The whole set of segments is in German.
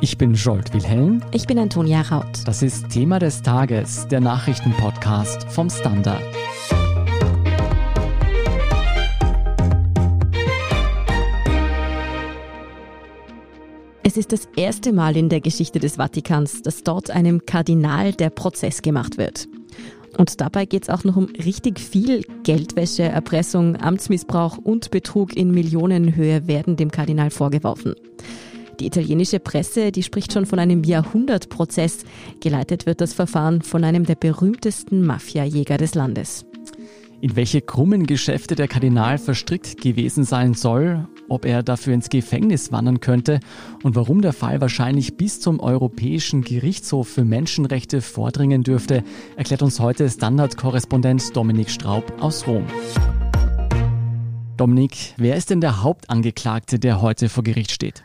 Ich bin Jolt Wilhelm. Ich bin Antonia Raut. Das ist Thema des Tages, der Nachrichtenpodcast vom Standard. Es ist das erste Mal in der Geschichte des Vatikans, dass dort einem Kardinal der Prozess gemacht wird. Und dabei geht es auch noch um richtig viel Geldwäsche, Erpressung, Amtsmissbrauch und Betrug in Millionenhöhe werden dem Kardinal vorgeworfen. Die italienische Presse, die spricht schon von einem Jahrhundertprozess. Geleitet wird das Verfahren von einem der berühmtesten Mafiajäger des Landes. In welche krummen Geschäfte der Kardinal verstrickt gewesen sein soll, ob er dafür ins Gefängnis wandern könnte und warum der Fall wahrscheinlich bis zum Europäischen Gerichtshof für Menschenrechte vordringen dürfte, erklärt uns heute Standardkorrespondent Dominik Straub aus Rom. Dominik, wer ist denn der Hauptangeklagte, der heute vor Gericht steht?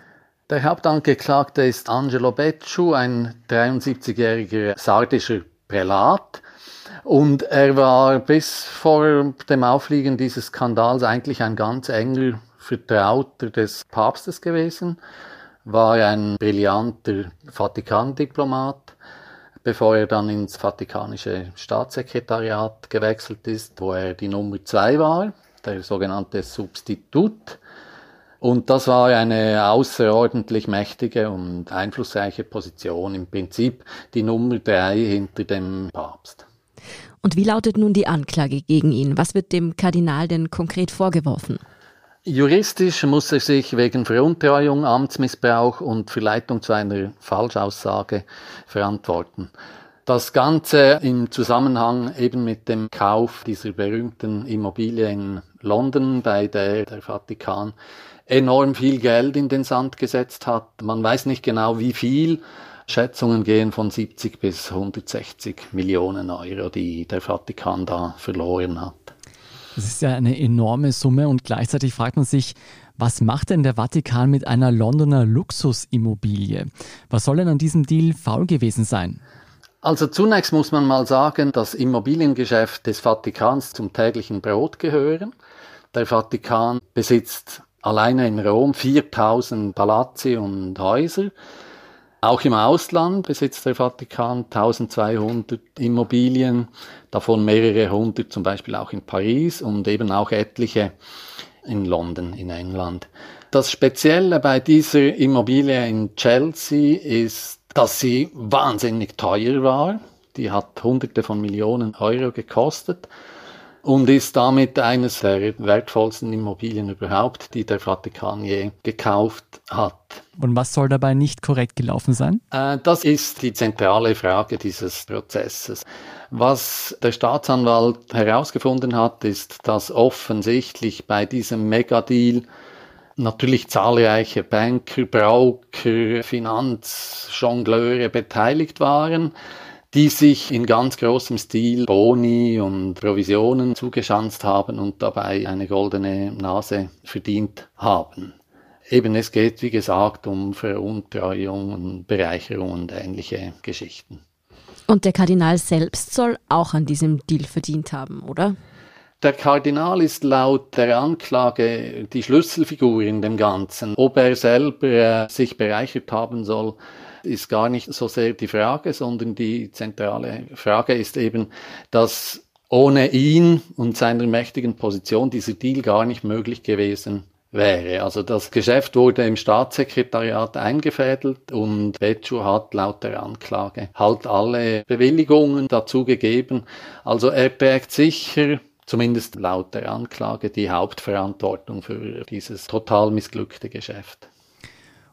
Der Hauptangeklagte ist Angelo Becciu, ein 73-jähriger sardischer Prälat. Und er war bis vor dem Aufliegen dieses Skandals eigentlich ein ganz enger Vertrauter des Papstes gewesen, war ein brillanter Vatikandiplomat, bevor er dann ins Vatikanische Staatssekretariat gewechselt ist, wo er die Nummer zwei war, der sogenannte Substitut. Und das war eine außerordentlich mächtige und einflussreiche Position, im Prinzip die Nummer drei hinter dem Papst. Und wie lautet nun die Anklage gegen ihn? Was wird dem Kardinal denn konkret vorgeworfen? Juristisch muss er sich wegen Veruntreuung, Amtsmissbrauch und Verleitung zu einer Falschaussage verantworten. Das Ganze im Zusammenhang eben mit dem Kauf dieser berühmten Immobilie in London, bei der der Vatikan enorm viel Geld in den Sand gesetzt hat. Man weiß nicht genau wie viel. Schätzungen gehen von 70 bis 160 Millionen Euro, die der Vatikan da verloren hat. Das ist ja eine enorme Summe und gleichzeitig fragt man sich, was macht denn der Vatikan mit einer Londoner Luxusimmobilie? Was soll denn an diesem Deal faul gewesen sein? Also zunächst muss man mal sagen, dass Immobiliengeschäft des Vatikans zum täglichen Brot gehören. Der Vatikan besitzt alleine in Rom 4000 Palazzi und Häuser. Auch im Ausland besitzt der Vatikan 1200 Immobilien, davon mehrere hundert zum Beispiel auch in Paris und eben auch etliche in London, in England. Das Spezielle bei dieser Immobilie in Chelsea ist, dass sie wahnsinnig teuer war. Die hat Hunderte von Millionen Euro gekostet und ist damit eines der wertvollsten Immobilien überhaupt, die der Vatikan je gekauft hat. Und was soll dabei nicht korrekt gelaufen sein? Äh, das ist die zentrale Frage dieses Prozesses. Was der Staatsanwalt herausgefunden hat, ist, dass offensichtlich bei diesem Megadeal natürlich zahlreiche Banker, Broker, Finanzjongleure beteiligt waren die sich in ganz großem Stil Boni und Provisionen zugeschanzt haben und dabei eine goldene Nase verdient haben. Eben es geht, wie gesagt, um Veruntreuung und Bereicherung und ähnliche Geschichten. Und der Kardinal selbst soll auch an diesem Deal verdient haben, oder? Der Kardinal ist laut der Anklage die Schlüsselfigur in dem Ganzen. Ob er selber äh, sich bereichert haben soll, ist gar nicht so sehr die Frage, sondern die zentrale Frage ist eben, dass ohne ihn und seiner mächtigen Position dieser Deal gar nicht möglich gewesen wäre. Also das Geschäft wurde im Staatssekretariat eingefädelt und Becciu hat laut der Anklage halt alle Bewilligungen dazu gegeben. Also er trägt sicher zumindest laut der Anklage die Hauptverantwortung für dieses total missglückte Geschäft.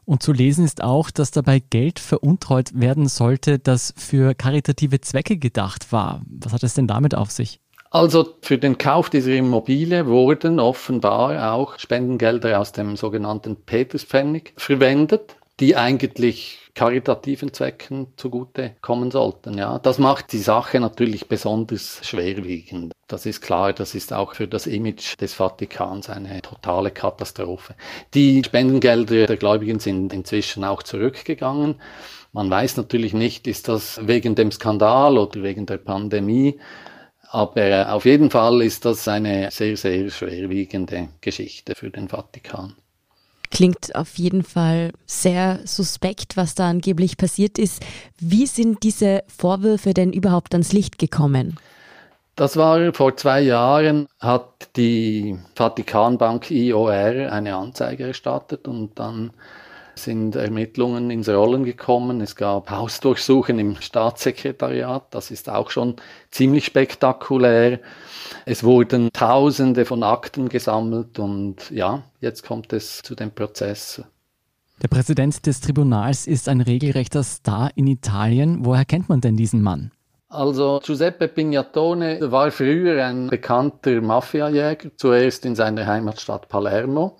Und zu lesen ist auch, dass dabei Geld veruntreut werden sollte, das für karitative Zwecke gedacht war. Was hat es denn damit auf sich? Also für den Kauf dieser Immobilie wurden offenbar auch Spendengelder aus dem sogenannten Peterspfennig verwendet, die eigentlich karitativen Zwecken zugute kommen sollten. Ja, das macht die Sache natürlich besonders schwerwiegend. Das ist klar, das ist auch für das Image des Vatikans eine totale Katastrophe. Die Spendengelder der Gläubigen sind inzwischen auch zurückgegangen. Man weiß natürlich nicht, ist das wegen dem Skandal oder wegen der Pandemie. Aber auf jeden Fall ist das eine sehr, sehr schwerwiegende Geschichte für den Vatikan. Klingt auf jeden Fall sehr suspekt, was da angeblich passiert ist. Wie sind diese Vorwürfe denn überhaupt ans Licht gekommen? Das war vor zwei Jahren, hat die Vatikanbank IOR eine Anzeige erstattet und dann sind Ermittlungen ins Rollen gekommen. Es gab Hausdurchsuchen im Staatssekretariat, das ist auch schon ziemlich spektakulär. Es wurden Tausende von Akten gesammelt und ja, jetzt kommt es zu dem Prozess. Der Präsident des Tribunals ist ein regelrechter Star in Italien. Woher kennt man denn diesen Mann? Also Giuseppe Pignatone war früher ein bekannter Mafiajäger, zuerst in seiner Heimatstadt Palermo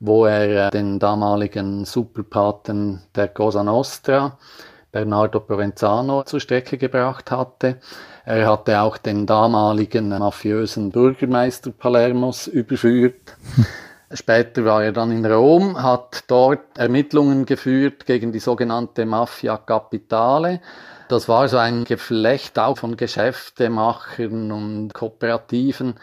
wo er äh, den damaligen Superpaten der Cosa Nostra, Bernardo Provenzano, zur Strecke gebracht hatte. Er hatte auch den damaligen mafiösen Bürgermeister Palermos überführt. Später war er dann in Rom, hat dort Ermittlungen geführt gegen die sogenannte Mafia Capitale. Das war so ein Geflecht auch von Geschäftemachern und Kooperativen,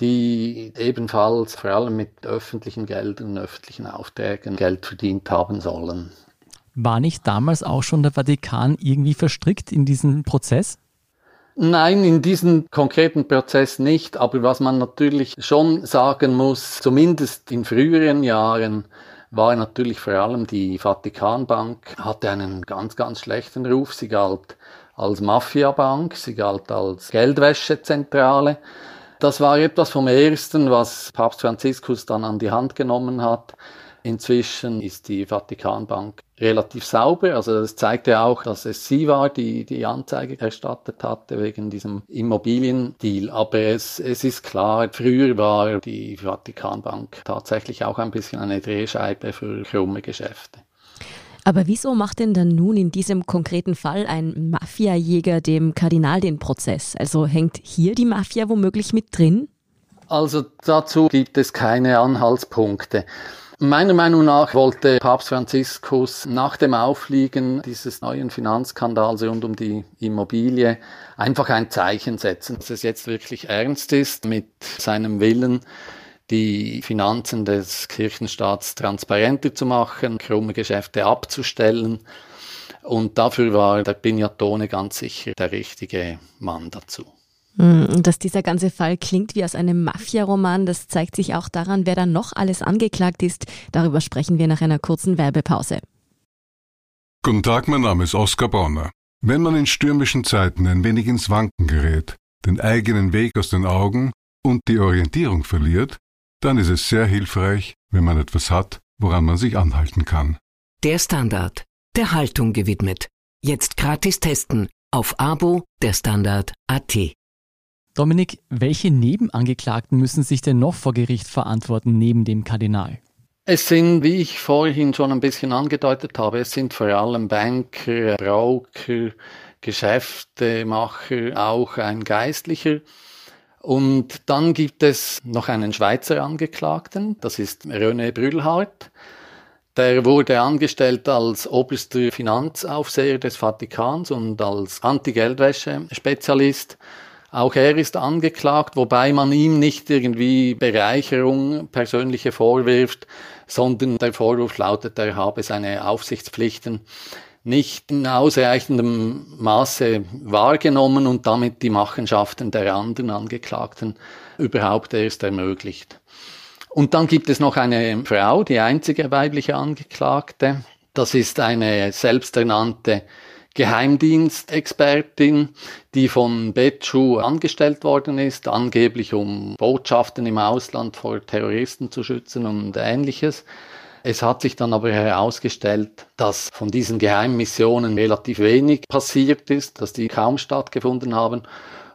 die ebenfalls vor allem mit öffentlichen Geldern, öffentlichen Aufträgen Geld verdient haben sollen. War nicht damals auch schon der Vatikan irgendwie verstrickt in diesen Prozess? Nein, in diesem konkreten Prozess nicht. Aber was man natürlich schon sagen muss, zumindest in früheren Jahren, war natürlich vor allem die Vatikanbank, hatte einen ganz, ganz schlechten Ruf. Sie galt als Mafiabank, sie galt als Geldwäschezentrale. Das war etwas vom Ersten, was Papst Franziskus dann an die Hand genommen hat. Inzwischen ist die Vatikanbank relativ sauber. Also das zeigte auch, dass es sie war, die die Anzeige erstattet hatte wegen diesem Immobiliendeal. Aber es, es ist klar, früher war die Vatikanbank tatsächlich auch ein bisschen eine Drehscheibe für krumme Geschäfte. Aber wieso macht denn dann nun in diesem konkreten Fall ein Mafiajäger dem Kardinal den Prozess? Also hängt hier die Mafia womöglich mit drin? Also dazu gibt es keine Anhaltspunkte. Meiner Meinung nach wollte Papst Franziskus nach dem Aufliegen dieses neuen Finanzskandals rund um die Immobilie einfach ein Zeichen setzen, dass es jetzt wirklich ernst ist mit seinem Willen, die Finanzen des Kirchenstaats transparenter zu machen, krumme Geschäfte abzustellen. Und dafür war der Pignatone ganz sicher der richtige Mann dazu. Hm, dass dieser ganze Fall klingt wie aus einem Mafia-Roman, das zeigt sich auch daran, wer da noch alles angeklagt ist. Darüber sprechen wir nach einer kurzen Werbepause. Guten Tag, mein Name ist Oskar Bonner. Wenn man in stürmischen Zeiten ein wenig ins Wanken gerät, den eigenen Weg aus den Augen und die Orientierung verliert, dann ist es sehr hilfreich, wenn man etwas hat, woran man sich anhalten kann. Der Standard, der Haltung gewidmet. Jetzt gratis testen auf Abo der Standard AT. Dominik, welche Nebenangeklagten müssen sich denn noch vor Gericht verantworten neben dem Kardinal? Es sind, wie ich vorhin schon ein bisschen angedeutet habe, es sind vor allem Banker, Broker, Geschäftemacher, auch ein Geistlicher. Und dann gibt es noch einen Schweizer Angeklagten, das ist René Brühlhardt. Der wurde angestellt als oberster Finanzaufseher des Vatikans und als Anti-Geldwäsche-Spezialist. Auch er ist angeklagt, wobei man ihm nicht irgendwie Bereicherung persönliche vorwirft, sondern der Vorwurf lautet, er habe seine Aufsichtspflichten nicht in ausreichendem Maße wahrgenommen und damit die Machenschaften der anderen Angeklagten überhaupt erst ermöglicht. Und dann gibt es noch eine Frau, die einzige weibliche Angeklagte. Das ist eine selbsternannte Geheimdienstexpertin, die von Betschu angestellt worden ist, angeblich um Botschaften im Ausland vor Terroristen zu schützen und ähnliches. Es hat sich dann aber herausgestellt, dass von diesen Geheimmissionen relativ wenig passiert ist, dass die kaum stattgefunden haben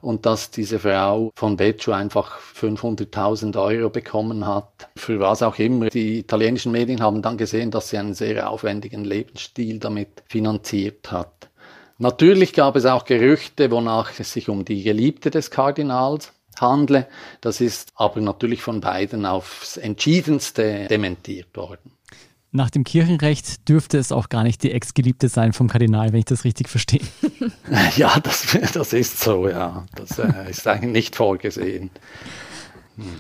und dass diese Frau von Beccio einfach 500.000 Euro bekommen hat. Für was auch immer. Die italienischen Medien haben dann gesehen, dass sie einen sehr aufwendigen Lebensstil damit finanziert hat. Natürlich gab es auch Gerüchte, wonach es sich um die Geliebte des Kardinals handle. Das ist aber natürlich von beiden aufs entschiedenste dementiert worden. Nach dem Kirchenrecht dürfte es auch gar nicht die Ex-Geliebte sein vom Kardinal, wenn ich das richtig verstehe. Ja, das, das ist so, ja. Das äh, ist eigentlich nicht vorgesehen.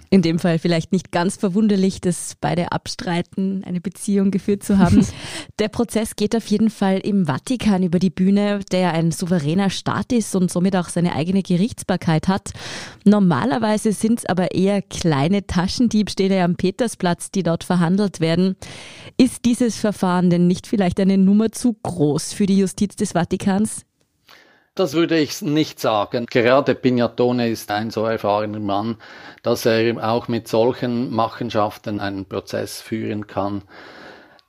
In dem Fall vielleicht nicht ganz verwunderlich, dass beide abstreiten, eine Beziehung geführt zu haben. der Prozess geht auf jeden Fall im Vatikan über die Bühne, der ein souveräner Staat ist und somit auch seine eigene Gerichtsbarkeit hat. Normalerweise sind es aber eher kleine Taschendiebstähle am Petersplatz, die dort verhandelt werden. Ist dieses Verfahren denn nicht vielleicht eine Nummer zu groß für die Justiz des Vatikans? Das würde ich nicht sagen. Gerade Pignatone ist ein so erfahrener Mann, dass er auch mit solchen Machenschaften einen Prozess führen kann.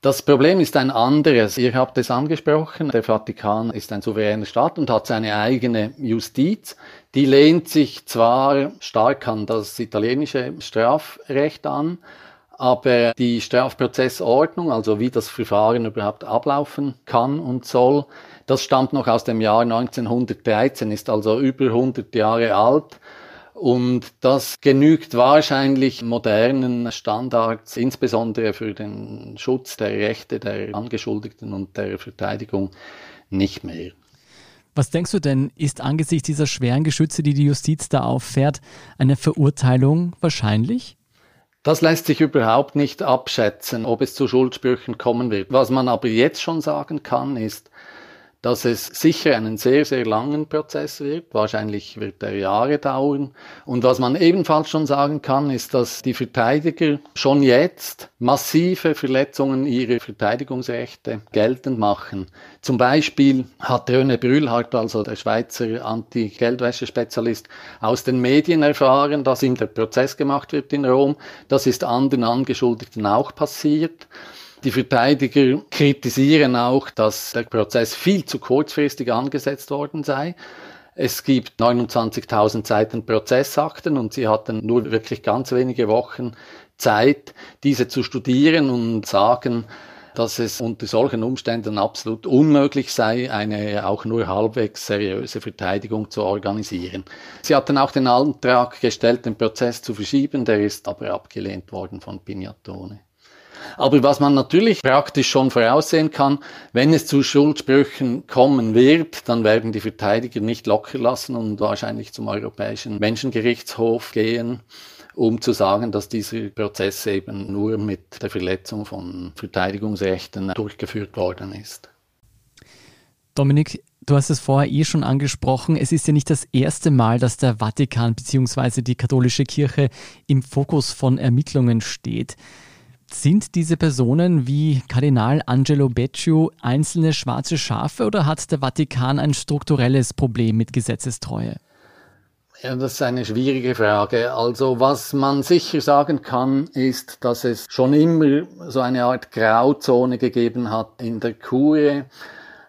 Das Problem ist ein anderes. Ihr habt es angesprochen. Der Vatikan ist ein souveräner Staat und hat seine eigene Justiz. Die lehnt sich zwar stark an das italienische Strafrecht an, aber die Strafprozessordnung, also wie das Verfahren überhaupt ablaufen kann und soll, das stammt noch aus dem Jahr 1913, ist also über 100 Jahre alt. Und das genügt wahrscheinlich modernen Standards, insbesondere für den Schutz der Rechte der Angeschuldigten und der Verteidigung nicht mehr. Was denkst du denn, ist angesichts dieser schweren Geschütze, die die Justiz da auffährt, eine Verurteilung wahrscheinlich? Das lässt sich überhaupt nicht abschätzen, ob es zu Schuldsprüchen kommen wird. Was man aber jetzt schon sagen kann, ist, dass es sicher einen sehr, sehr langen Prozess wird. Wahrscheinlich wird er Jahre dauern. Und was man ebenfalls schon sagen kann, ist, dass die Verteidiger schon jetzt massive Verletzungen ihrer Verteidigungsrechte geltend machen. Zum Beispiel hat Röne Brühlhardt, also der Schweizer Anti-Geldwäsche-Spezialist, aus den Medien erfahren, dass ihm der Prozess gemacht wird in Rom. Das ist anderen Angeschuldigten auch passiert. Die Verteidiger kritisieren auch, dass der Prozess viel zu kurzfristig angesetzt worden sei. Es gibt 29.000 Seiten Prozessakten und sie hatten nur wirklich ganz wenige Wochen Zeit, diese zu studieren und sagen, dass es unter solchen Umständen absolut unmöglich sei, eine auch nur halbwegs seriöse Verteidigung zu organisieren. Sie hatten auch den Antrag gestellt, den Prozess zu verschieben, der ist aber abgelehnt worden von Pignatone. Aber was man natürlich praktisch schon voraussehen kann, wenn es zu Schuldsprüchen kommen wird, dann werden die Verteidiger nicht locker lassen und wahrscheinlich zum Europäischen Menschengerichtshof gehen um zu sagen, dass dieser Prozess eben nur mit der Verletzung von Verteidigungsrechten durchgeführt worden ist. Dominik, du hast es vorher eh schon angesprochen. Es ist ja nicht das erste Mal, dass der Vatikan bzw. die katholische Kirche im Fokus von Ermittlungen steht. Sind diese Personen wie Kardinal Angelo Becciu einzelne schwarze Schafe oder hat der Vatikan ein strukturelles Problem mit Gesetzestreue? Ja, das ist eine schwierige Frage. Also was man sicher sagen kann, ist, dass es schon immer so eine Art Grauzone gegeben hat in der Kurie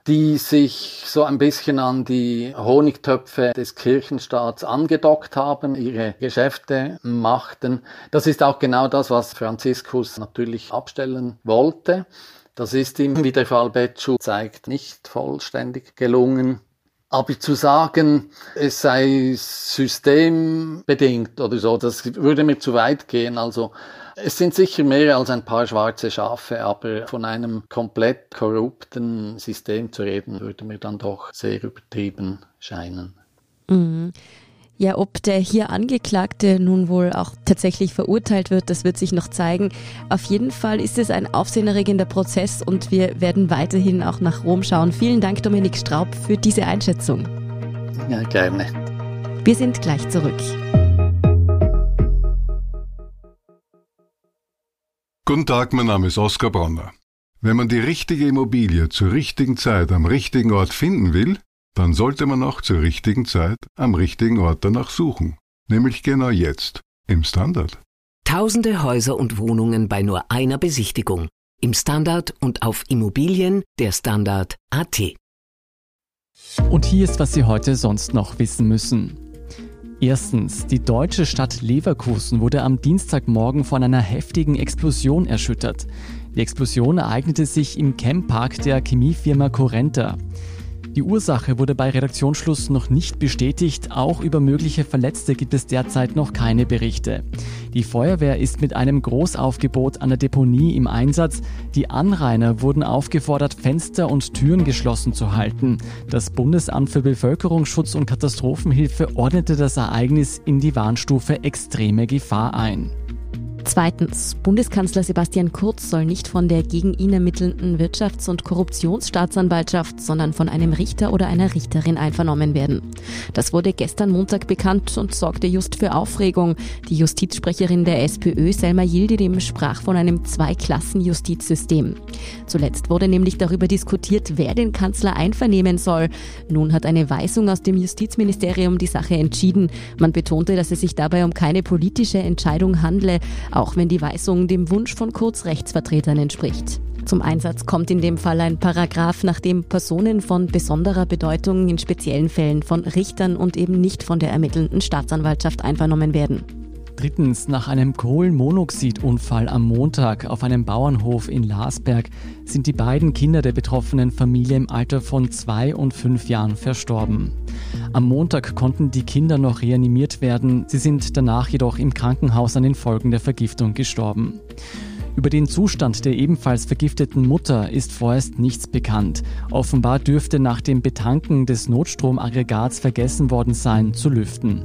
die sich so ein bisschen an die Honigtöpfe des Kirchenstaats angedockt haben, ihre Geschäfte machten. Das ist auch genau das, was Franziskus natürlich abstellen wollte. Das ist ihm, wie der Fall Becciu zeigt, nicht vollständig gelungen. Aber zu sagen, es sei systembedingt oder so, das würde mir zu weit gehen. Also es sind sicher mehr als ein paar schwarze Schafe, aber von einem komplett korrupten System zu reden, würde mir dann doch sehr übertrieben scheinen. Mhm. Ja, ob der hier Angeklagte nun wohl auch tatsächlich verurteilt wird, das wird sich noch zeigen. Auf jeden Fall ist es ein aufsehenerregender Prozess und wir werden weiterhin auch nach Rom schauen. Vielen Dank, Dominik Straub, für diese Einschätzung. Ja, gerne. Wir sind gleich zurück. Guten Tag, mein Name ist Oskar Bronner. Wenn man die richtige Immobilie zur richtigen Zeit am richtigen Ort finden will, dann sollte man auch zur richtigen Zeit am richtigen Ort danach suchen. Nämlich genau jetzt, im Standard. Tausende Häuser und Wohnungen bei nur einer Besichtigung. Im Standard und auf Immobilien der Standard AT. Und hier ist, was Sie heute sonst noch wissen müssen. Erstens, die deutsche Stadt Leverkusen wurde am Dienstagmorgen von einer heftigen Explosion erschüttert. Die Explosion ereignete sich im Camppark der Chemiefirma Corenta. Die Ursache wurde bei Redaktionsschluss noch nicht bestätigt. Auch über mögliche Verletzte gibt es derzeit noch keine Berichte. Die Feuerwehr ist mit einem Großaufgebot an der Deponie im Einsatz. Die Anrainer wurden aufgefordert, Fenster und Türen geschlossen zu halten. Das Bundesamt für Bevölkerungsschutz und Katastrophenhilfe ordnete das Ereignis in die Warnstufe extreme Gefahr ein. Zweitens, Bundeskanzler Sebastian Kurz soll nicht von der gegen ihn ermittelnden Wirtschafts- und Korruptionsstaatsanwaltschaft, sondern von einem Richter oder einer Richterin einvernommen werden. Das wurde gestern Montag bekannt und sorgte just für Aufregung. Die Justizsprecherin der SPÖ, Selma Yildirim, sprach von einem Zweiklassen-Justizsystem. Zuletzt wurde nämlich darüber diskutiert, wer den Kanzler einvernehmen soll. Nun hat eine Weisung aus dem Justizministerium die Sache entschieden. Man betonte, dass es sich dabei um keine politische Entscheidung handle auch wenn die Weisung dem Wunsch von Kurzrechtsvertretern entspricht. Zum Einsatz kommt in dem Fall ein Paragraph, nach dem Personen von besonderer Bedeutung in speziellen Fällen von Richtern und eben nicht von der ermittelnden Staatsanwaltschaft einvernommen werden. Drittens, nach einem Kohlenmonoxidunfall am Montag auf einem Bauernhof in Larsberg sind die beiden Kinder der betroffenen Familie im Alter von zwei und fünf Jahren verstorben. Am Montag konnten die Kinder noch reanimiert werden, sie sind danach jedoch im Krankenhaus an den Folgen der Vergiftung gestorben. Über den Zustand der ebenfalls vergifteten Mutter ist vorerst nichts bekannt. Offenbar dürfte nach dem Betanken des Notstromaggregats vergessen worden sein, zu lüften.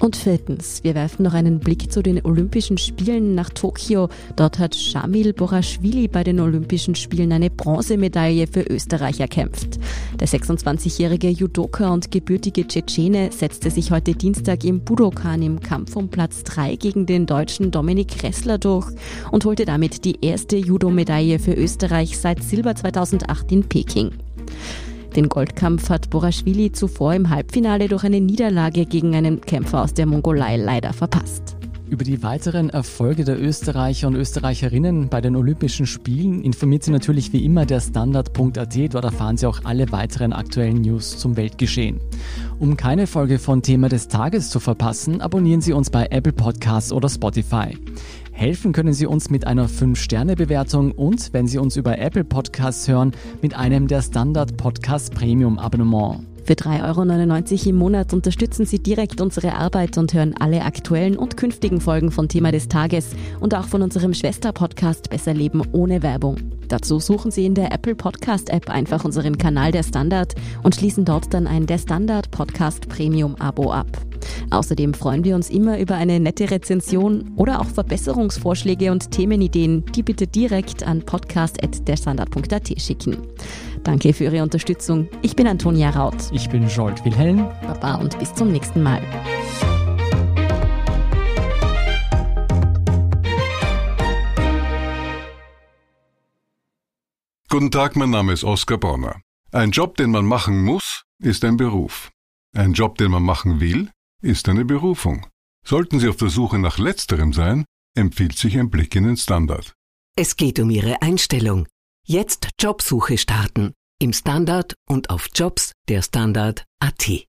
Und viertens, wir werfen noch einen Blick zu den Olympischen Spielen nach Tokio. Dort hat Shamil Boraschwili bei den Olympischen Spielen eine Bronzemedaille für Österreich erkämpft. Der 26-jährige Judoka und gebürtige Tschetschene setzte sich heute Dienstag im Budokan im Kampf um Platz 3 gegen den deutschen Dominik Ressler durch und holte damit die erste Judo-Medaille für Österreich seit Silber 2008 in Peking. Den Goldkampf hat Boraschwili zuvor im Halbfinale durch eine Niederlage gegen einen Kämpfer aus der Mongolei leider verpasst. Über die weiteren Erfolge der Österreicher und Österreicherinnen bei den Olympischen Spielen informiert Sie natürlich wie immer der Standard.at. Dort erfahren Sie auch alle weiteren aktuellen News zum Weltgeschehen. Um keine Folge von Thema des Tages zu verpassen, abonnieren Sie uns bei Apple Podcasts oder Spotify. Helfen können Sie uns mit einer 5-Sterne-Bewertung und, wenn Sie uns über Apple Podcasts hören, mit einem der Standard Podcast Premium Abonnement. Für 3,99 Euro im Monat unterstützen Sie direkt unsere Arbeit und hören alle aktuellen und künftigen Folgen von Thema des Tages und auch von unserem Schwester-Podcast Besser Leben ohne Werbung. Dazu suchen Sie in der Apple Podcast App einfach unseren Kanal der Standard und schließen dort dann ein der Standard Podcast Premium Abo ab. Außerdem freuen wir uns immer über eine nette Rezension oder auch Verbesserungsvorschläge und Themenideen, die bitte direkt an podcast.derstandard.at schicken. Danke für Ihre Unterstützung. Ich bin Antonia Raut. Ich bin Jolt Wilhelm. Baba und bis zum nächsten Mal. Guten Tag, mein Name ist Oskar Bonner. Ein Job, den man machen muss, ist ein Beruf. Ein Job, den man machen will, ist eine Berufung. Sollten Sie auf der Suche nach letzterem sein, empfiehlt sich ein Blick in den Standard. Es geht um Ihre Einstellung. Jetzt Jobsuche starten. Im Standard und auf Jobs der Standard.at.